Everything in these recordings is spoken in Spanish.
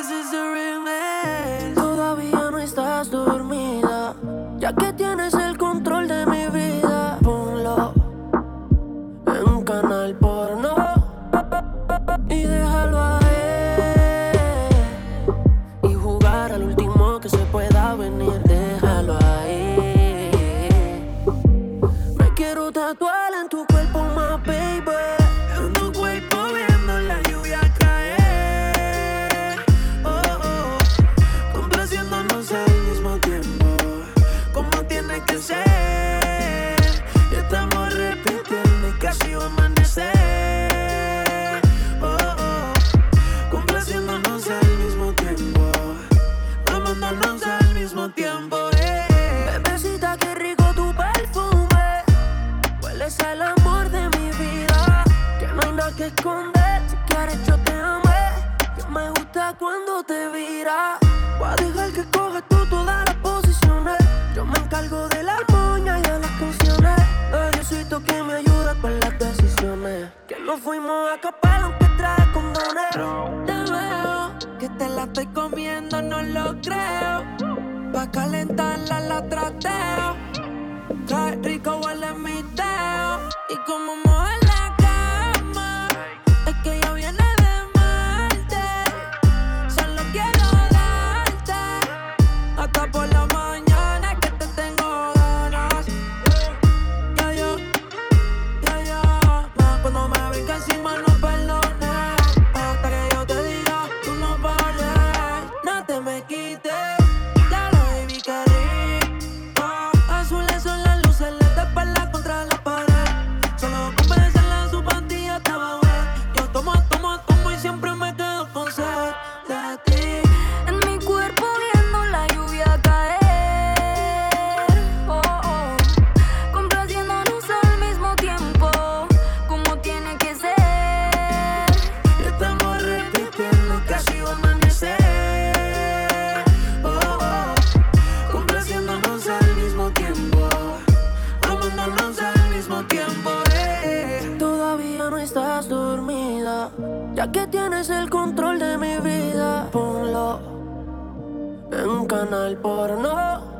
this is the estoy comiendo, no lo creo. Pa' calentarla la trateo. Trae rico, huele mi teo. Y como moja la cama, es que yo viene. oh.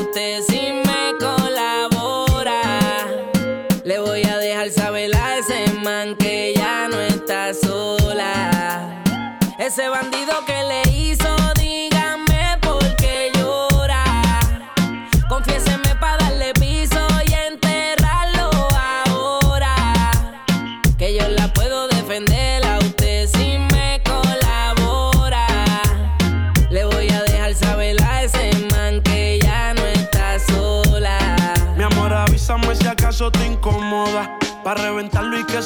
Ese bandido que le hizo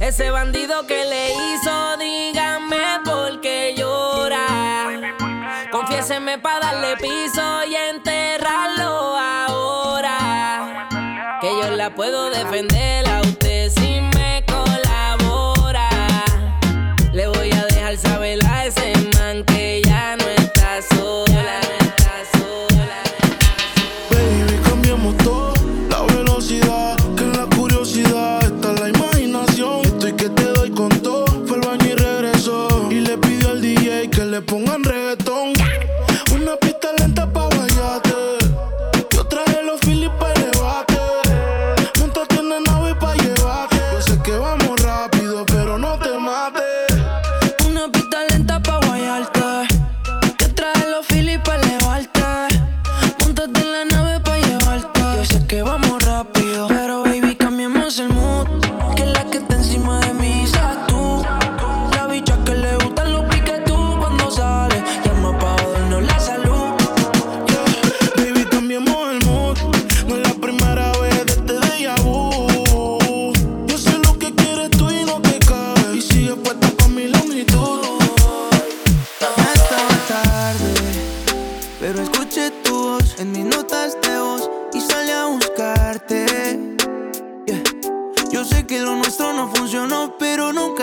Ese bandido que le hizo, dígame por qué llora. Confiéseme para darle piso y enterrarlo ahora. Que yo la puedo defender a usted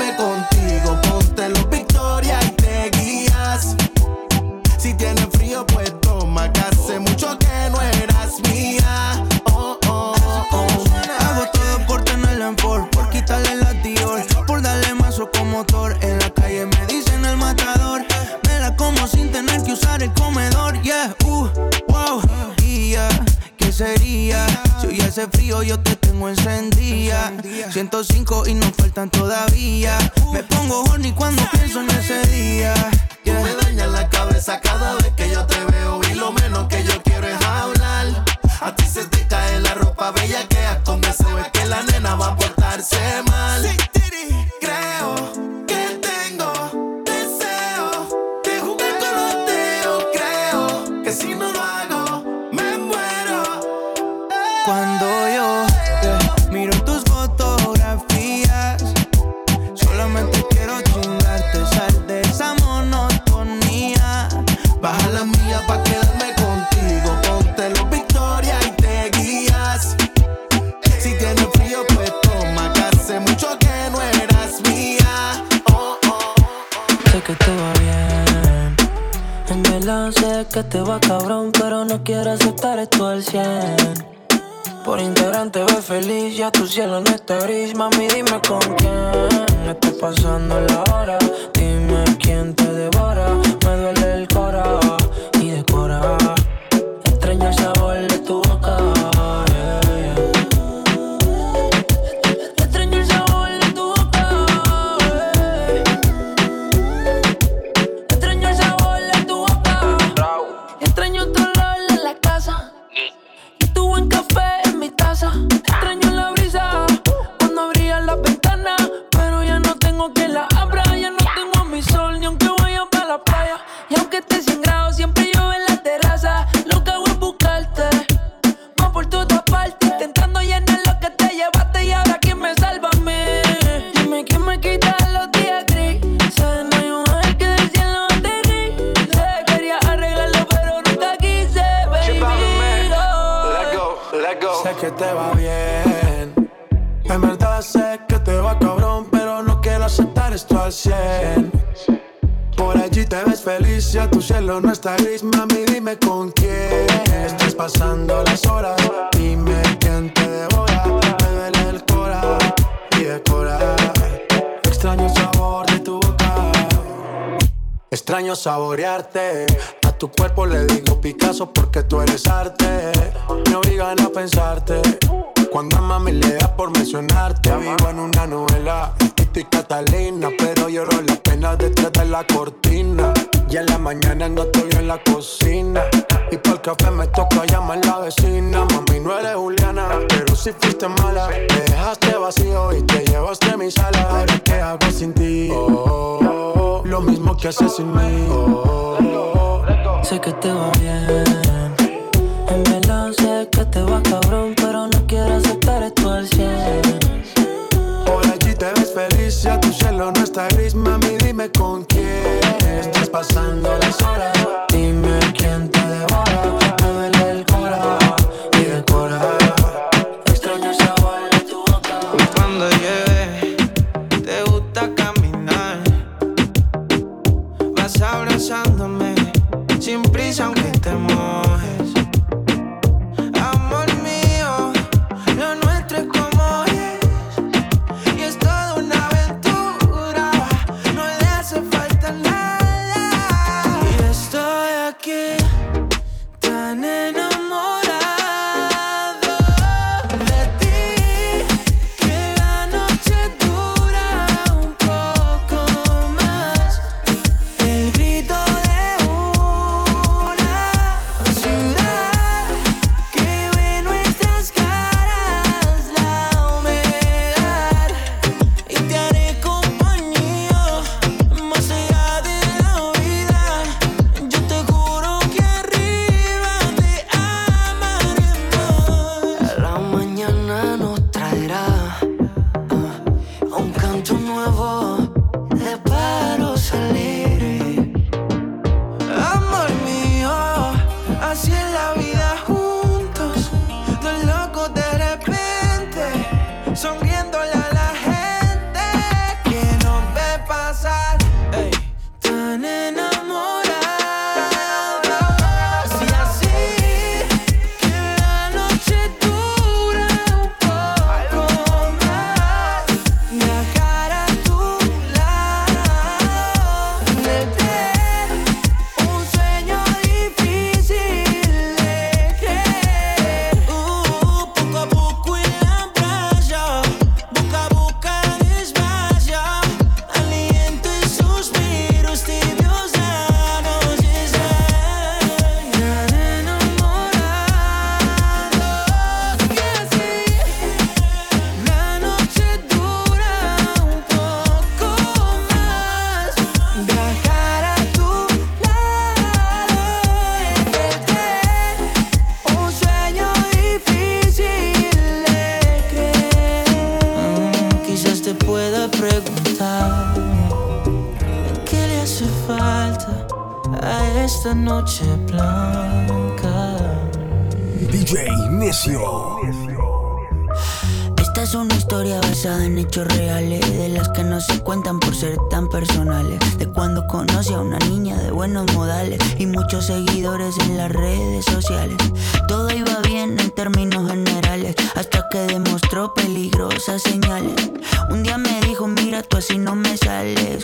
pa' quedarme contigo. Ponte los Victoria y te guías. Si tienes frío, pues toma, que hace mucho que no eras mía. Oh, oh, oh. Hago todo por tenerla en Ford, por quitarle la Dior, por darle más motor. En la calle me dicen el matador. Me la como sin tener que usar el comedor. Yeah, uh, wow, y ¿qué sería? Si hoy hace frío, yo te tengo encendida. 105 y no faltan todavía. Sé que te va cabrón, pero no quiero aceptar esto al 100. Por integrante ve feliz, ya tu cielo no está gris. Mami, dime con quién está pasando la hora. Dime quién te devora. Me duele no está gris, mami, dime con quién estás pasando las horas. Dime quién te devora, me duele el cora y decora. Extraño el sabor de tu boca, extraño saborearte. A tu cuerpo le digo Picasso porque tú eres arte. Me obligan a pensarte. Cuando a mami le da por mencionarte, vivo en una novela. Tito y Catalina, pero lloro las penas detrás de la cortina. Y en la mañana no estoy en la cocina. Y por el café me toca llamar a la vecina. Mami, no eres Juliana, pero si fuiste mala. Me dejaste vacío y te llevaste mi sala. Ahora, ¿qué hago sin ti? Oh, lo mismo que haces sin mí. Oh, sé que te va bien. En verdad sé que te va cabrón, pero no quiero aceptar esto al 100. Por allí te ves feliz, ya tu cielo no está gris, mami, dime con pasando las horas. Dime quién te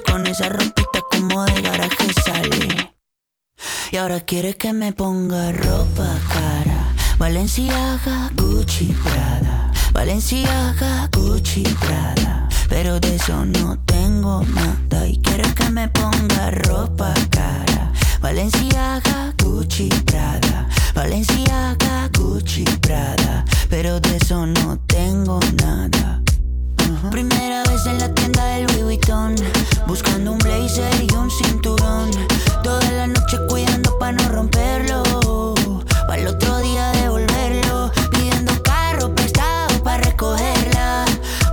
con esa ropita como de garaje sale. Y ahora quiere que me ponga ropa cara. Valenciaga, Gucci, Prada. Valenciaga, Gucci, Prada. Pero de eso no tengo nada. Y quiere que me ponga ropa cara. Valenciaga, Gucci, Prada. Valenciaga, Gucci, Prada. Pero de eso no tengo nada. Primera vez en la tienda del Louis Vuitton Buscando un blazer y un cinturón. Toda la noche cuidando para no romperlo Para el otro día devolverlo. Pidiendo carro prestado para recogerla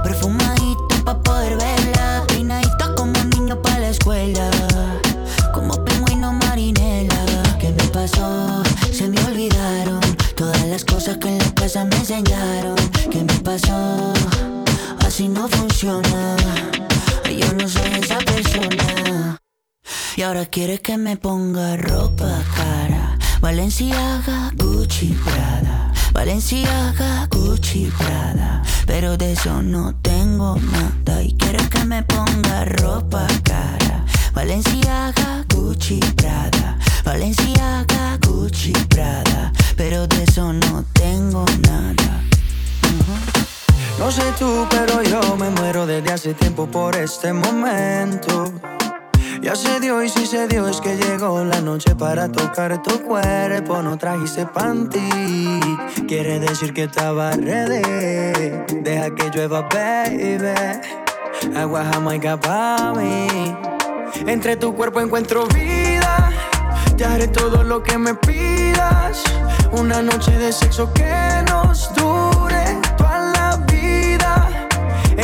Perfumadito para poder verla. Peinadita como un niño para la escuela Como pingüino marinela. ¿Qué me pasó? Se me olvidaron Todas las cosas que en la casa me enseñaron. ¿Qué me pasó? Así no funciona. Yo no soy esa persona. Y ahora quiere que me ponga ropa cara. Valenciaga, Gucci, Prada. Valenciaga, Gucci, Prada. Pero de eso no tengo nada. Y quiere que me ponga ropa cara. Valenciaga, Gucci, hace tiempo por este momento. Ya se dio y si se dio es que llegó la noche para tocar tu cuerpo. No trajiste panty, quiere decir que estaba ready. Deja que llueva, baby. Agua jamaica pa' mí. Entre tu cuerpo encuentro vida. Te haré todo lo que me pidas. Una noche de sexo que nos dure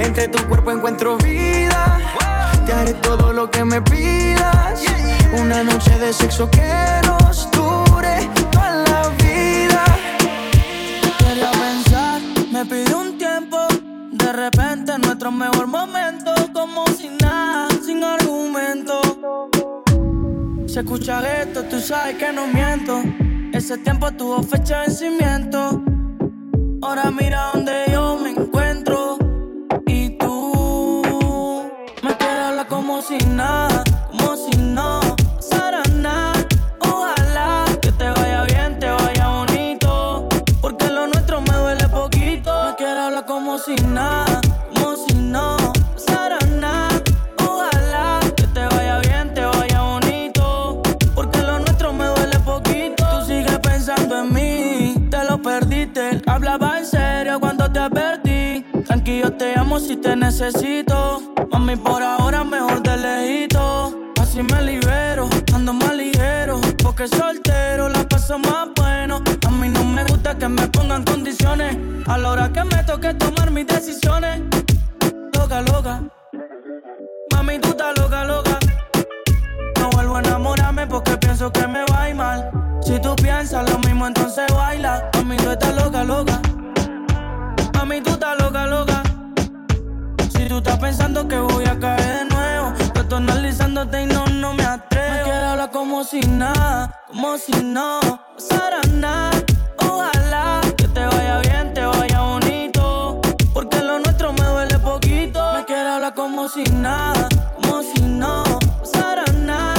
Entre tu cuerpo encuentro vida. Te haré todo lo que me pidas. Una noche de sexo que nos dure toda la vida. Quería pensar, me pidió un tiempo. De repente nuestro mejor momento, como sin nada, sin argumento. Se escucha esto, tú sabes que no miento. Ese tiempo tuvo fecha de vencimiento. Ahora mira donde yo me encuentro. Si nada, como si no pasara nada. Ojalá que te vaya bien, te vaya bonito. Porque lo nuestro me duele poquito. Me quieres hablar como si nada, como si no pasara nada. Ojalá que te vaya bien, te vaya bonito. Porque lo nuestro me duele poquito. Tú sigues pensando en mí, te lo perdiste. Hablaba en serio cuando te advertí. Tranquilo, te amo si te necesito. Mami, por ahora mejor más bueno. A mí no me gusta que me pongan condiciones. A la hora que me toque tomar mis decisiones. Loca, loca. Mami, tú estás loca, loca. No vuelvo a enamorarme porque pienso que me va a ir mal. Si tú piensas lo mismo, entonces baila. Mami, tú estás loca, loca. Mami, tú estás loca, loca. Si tú estás pensando que voy a caer de nuevo, yo analizándote y no, no me atrevo. Me quiero hablar como si nada, como si no Sarana, ojalá, que te vaya bien, te vaya bonito, porque lo nuestro me duele poquito. Me quiero hablar como si nada, como si no, saraná,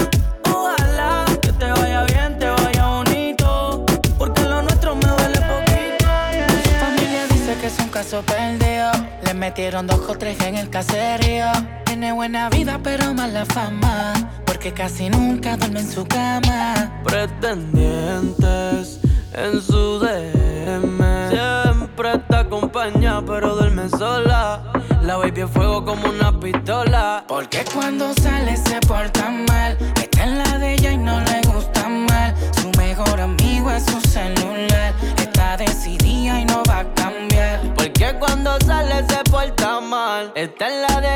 ojalá, que te vaya bien, te vaya bonito, porque lo nuestro me duele poquito, familia dice que es un caso perdido. Le metieron dos o en el caserío. Tiene buena vida pero mala fama porque casi nunca duerme en su cama. Pretendientes en su DM. Siempre está acompañada, pero duerme sola. La baby es fuego como una pistola. Porque cuando sale se porta mal. Está en la de ella y no le gusta mal. Su mejor amigo es su celular. Está decidida y no va a cambiar. Porque cuando sale se porta mal. Está en la de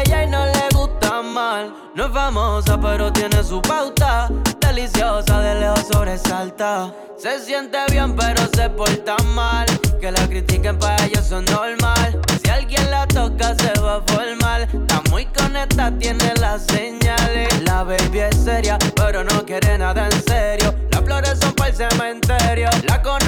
famosa, pero tiene su pauta. Deliciosa, de lejos sobresalta. Se siente bien, pero se porta mal. Que la critiquen para ellos son normal. Si alguien la toca, se va a formar. Está muy conectada, tiene las señales. La baby es seria, pero no quiere nada en serio. Las flores son para el cementerio. La como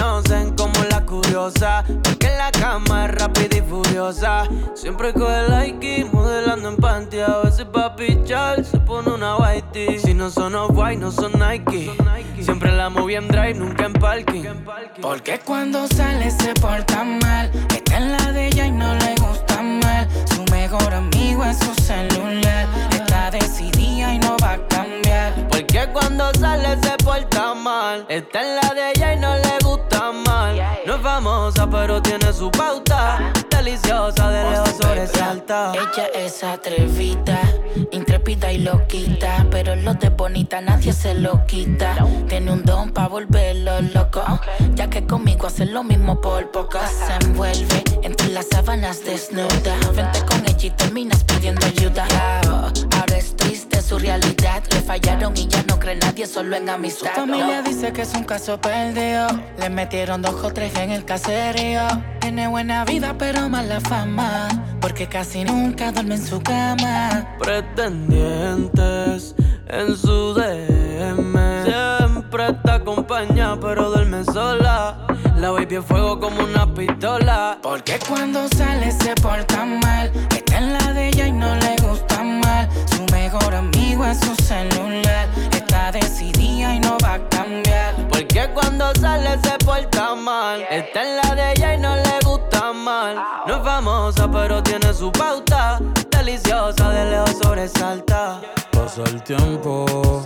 Porque en la cama es rápida y furiosa. Siempre coge like y modelando en panty. A veces pa' pichar se pone una whitey. Si no son off-white, no son Nike. Siempre la moví en drive, nunca en parking. Porque cuando sale se porta mal. Está en la de ella y no le gusta mal. Su mejor amigo es su celular. Está decidida y no va a cambiar. Porque cuando sale se porta mal. Está en la de ella y no le gusta mal. Famosa, pero tiene su pauta. Deliciosa, de lejos sobresalta. Ella es atrevida, intrépida y loquita. Pero lo de bonita nadie se lo quita. Tiene un don pa' volverlo loco. Que conmigo hace lo mismo por poco. Se envuelve entre las sábanas desnuda. Vente con ella y terminas pidiendo ayuda. Ahora es triste su realidad. Le fallaron y ya no cree nadie, solo en amistad. Su familia dice que es un caso perdido. Le metieron dos o tres en el caserío. Tiene buena vida, pero mala fama. Porque casi nunca duerme en su cama. Pretendientes en su DM. Siempre está acompañada, pero duerme sola. La baby es fuego como una pistola. Porque cuando sale se porta mal. Está en la de ella y no le gusta mal. Su mejor amigo es su celular. Está decidida y no va a cambiar. Porque cuando sale se porta mal. Está en la de ella y no le gusta mal. No es famosa, pero tiene su pauta. Deliciosa, de lejos sobresalta. Pasa el tiempo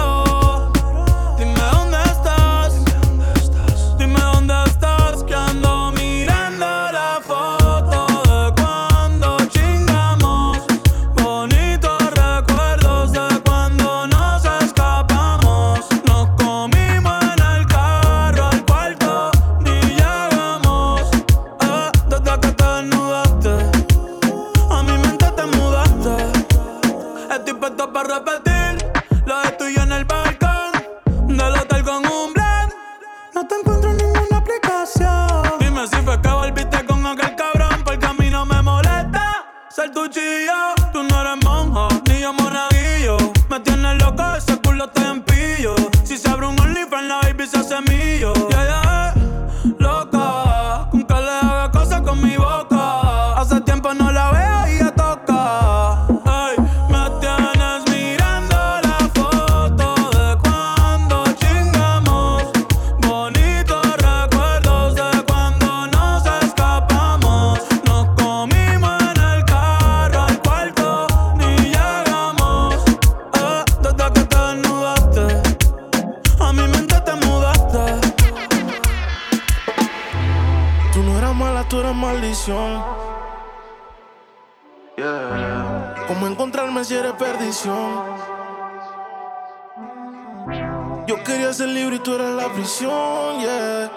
Yo quería ser libre y tú eras la prisión, yeah.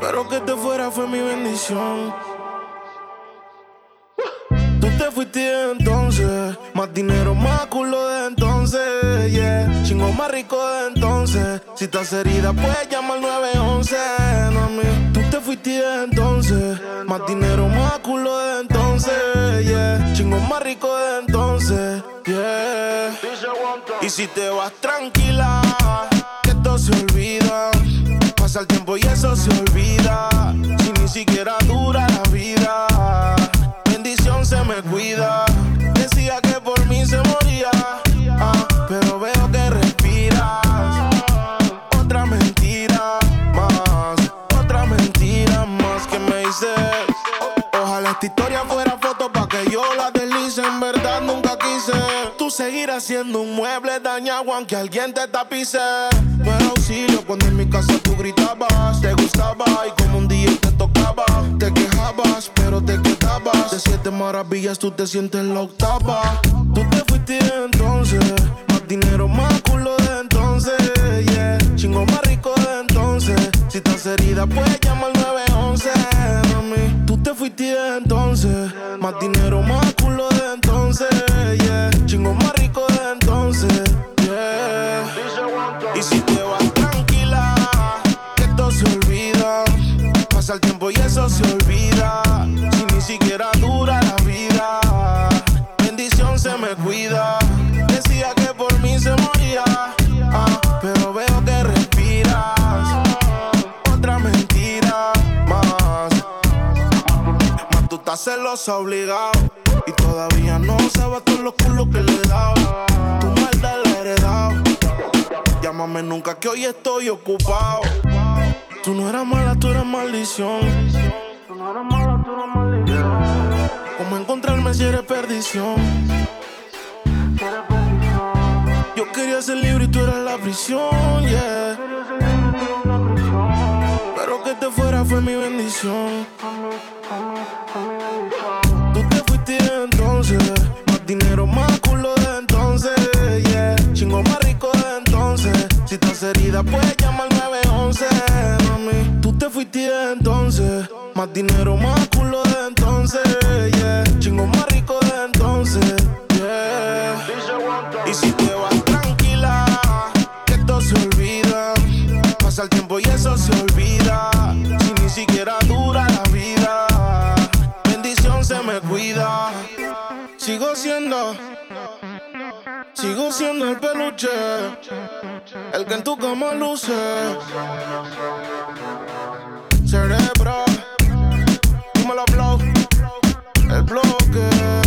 Pero que te fuera fue mi bendición. Tú te fuiste entonces, más dinero, más culo de entonces, yeah. Chingo más rico de entonces. Si estás herida, puedes llamar 911, mami. Tú te fuiste de entonces, más dinero, más culo de entonces, yeah. Chingo más rico de entonces, yeah. Y si te vas tranquila, que esto se olvida. Pasa el tiempo y eso se olvida. Si ni siquiera dura la vida, bendición se me cuida. Decía que por mí se moría, Esta historia fuera foto pa' que yo la deslice. En verdad nunca quise. Tú seguir haciendo un mueble dañado aunque alguien te tapice. No era auxilio cuando en mi casa tú gritabas. Te gustaba y como un día te tocaba. Te quejabas, pero te quedabas. De siete maravillas tú te sientes la octava. Tú te fuiste entonces. Más dinero, más culo de entonces. Yeah. Chingo más rico de entonces. Si estás herida, puedes llamar al 911, mami. Tú te fuiste entonces. Más dinero, más culo de entonces. Yeah. Chingo más rico de entonces. Yeah. Y si te vas tranquila, que esto se olvida. Pasa el tiempo y eso se olvida. Tú estás celosa obligado. Y todavía no sabes todos los culos que le he dado. Tu maldad la he heredado. Llámame nunca que hoy estoy ocupado. Tú no eras mala, tú eras maldición. Tú no eras mala, tú eras maldición. ¿Cómo encontrarme si eres perdición? Yo quería ser libre y tú eras la prisión, yeah. Pero que te fuera fue mi bendición. Tú te fuiste entonces, más dinero, más culo de entonces, yeah. Chingo más rico de entonces. Si estás herida, puedes llamar al 911, mami. Tú te fuiste entonces, más dinero, más culo de entonces, siendo el peluche, el que en tu cama luce. Cerebro, dímelo, blow, el bloque.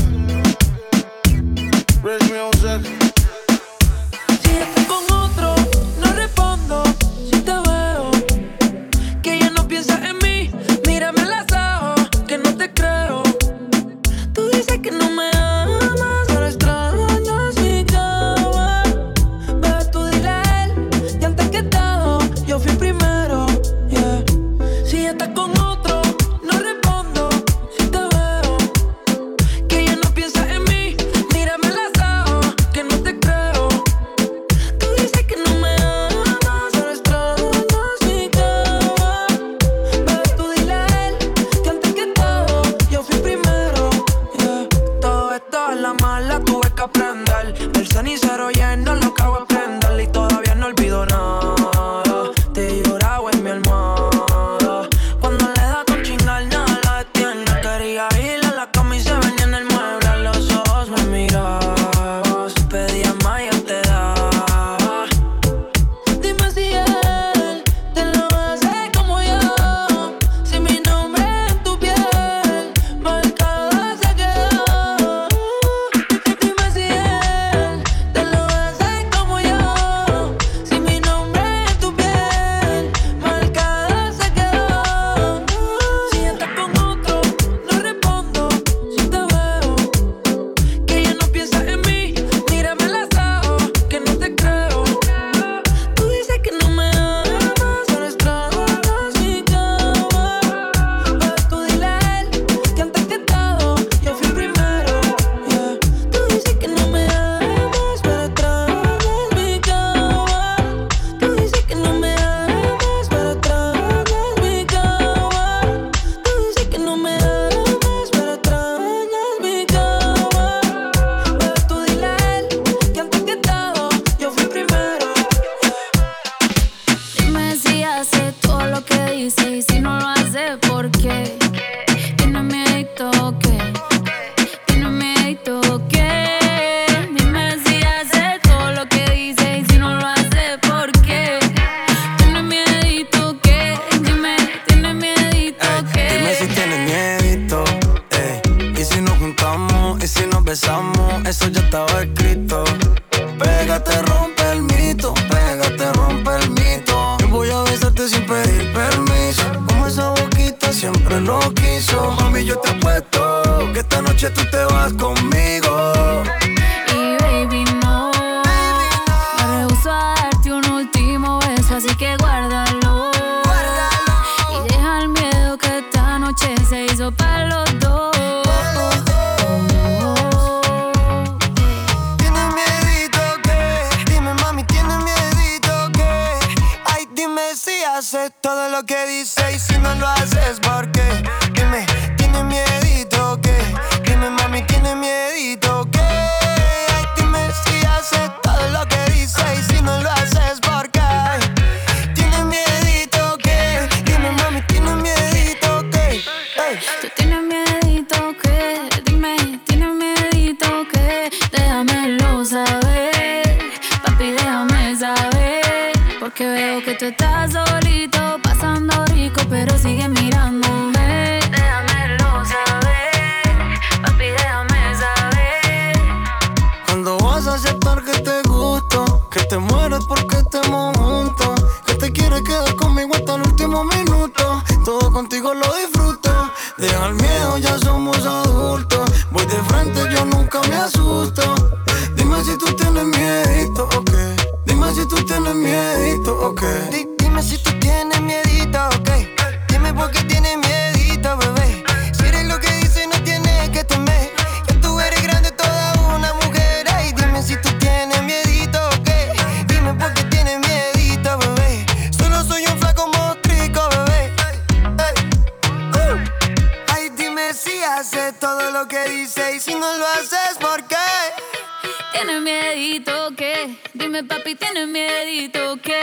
miedito que.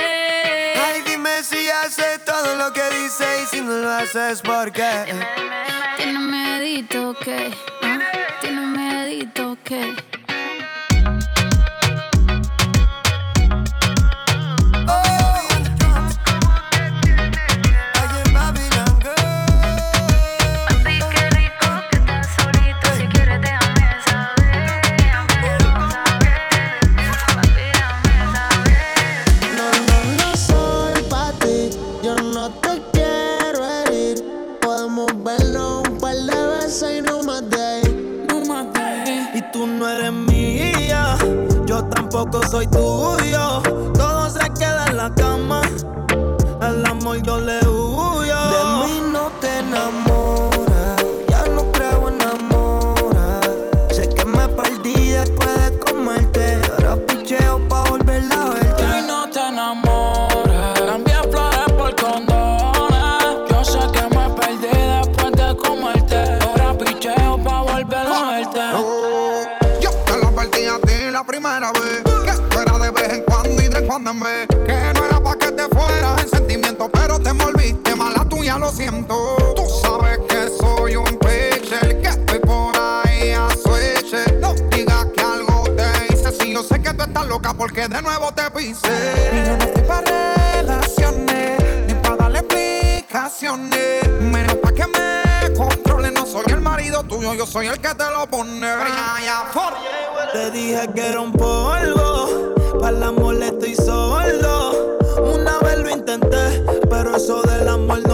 Ay, dime si hace todo lo que dice y si no lo haces, ¿por qué? Tiene miedito que. Tiene miedito que. lo siento. Tú sabes que soy un pitcher, que estoy por ahí a switch. No digas que algo te hice, si yo sé que tú estás loca porque de nuevo te pise. Y yo no estoy para relaciones, ni para darle explicaciones. Menos para que me controle, no soy el marido tuyo, yo soy el que te lo pone. Te dije que era un polvo, para la amor estoy sordo. Una vez lo intenté, pero eso del amor no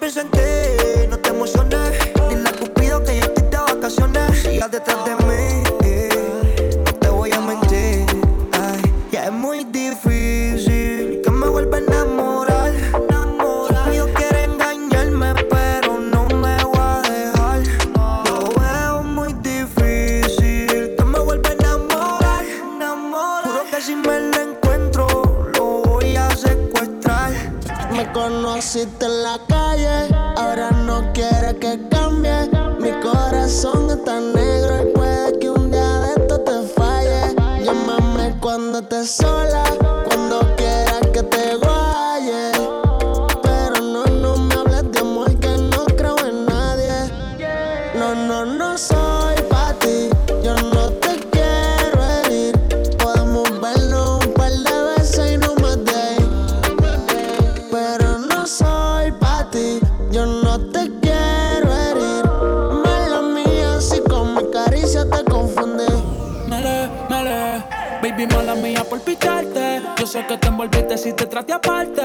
本身。Baby mala mía por picharte. Yo sé que te envolviste si te traté aparte.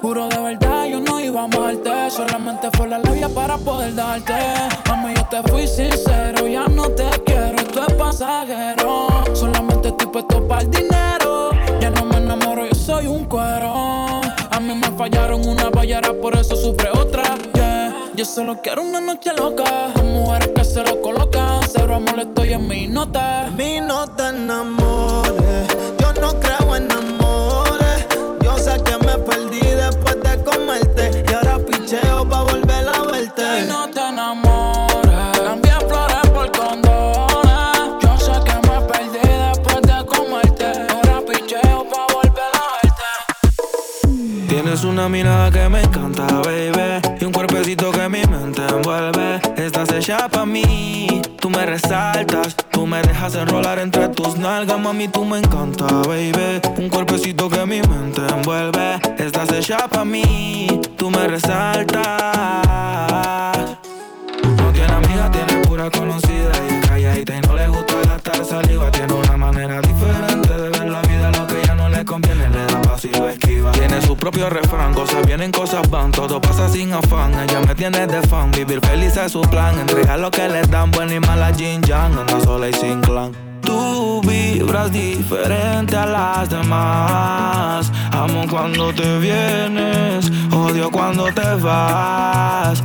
Juro de verdad, yo no iba a amarte. Solamente fue la labia para poder darte. Mami, yo te fui sincero, ya no te quiero, esto es pasajero. Solamente estoy puesto para el dinero. Ya no me enamoro, yo soy un cuero. A mí me fallaron una ballera, por eso sufre otra. Yeah. Yo solo quiero una noche loca. Las mujeres que se lo colocan. Cero amor, estoy en mi nota. mí no te enamores. Una mirada que me encanta, baby. Y un cuerpecito que mi mente envuelve. Estás hecha pa' mí. Tú me resaltas. Tú me dejas enrolar entre tus nalgas, mami. Tú me encanta, baby. Un cuerpecito que mi mente envuelve. Estás hecha pa' mí. Tú me resaltas. No tiene amiga, tiene pura conocida y es calladita y no le gusta gastar saliva. Tiene una propio refrán, cosas vienen, cosas van, todo pasa sin afán. Ella me tiene de fan, vivir feliz es su plan. Entregar lo que le dan, buena y mala Jin Yang, anda sola y sin clan. Tú vibras diferente a las demás. Amo cuando te vienes, odio cuando te vas.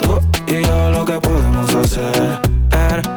y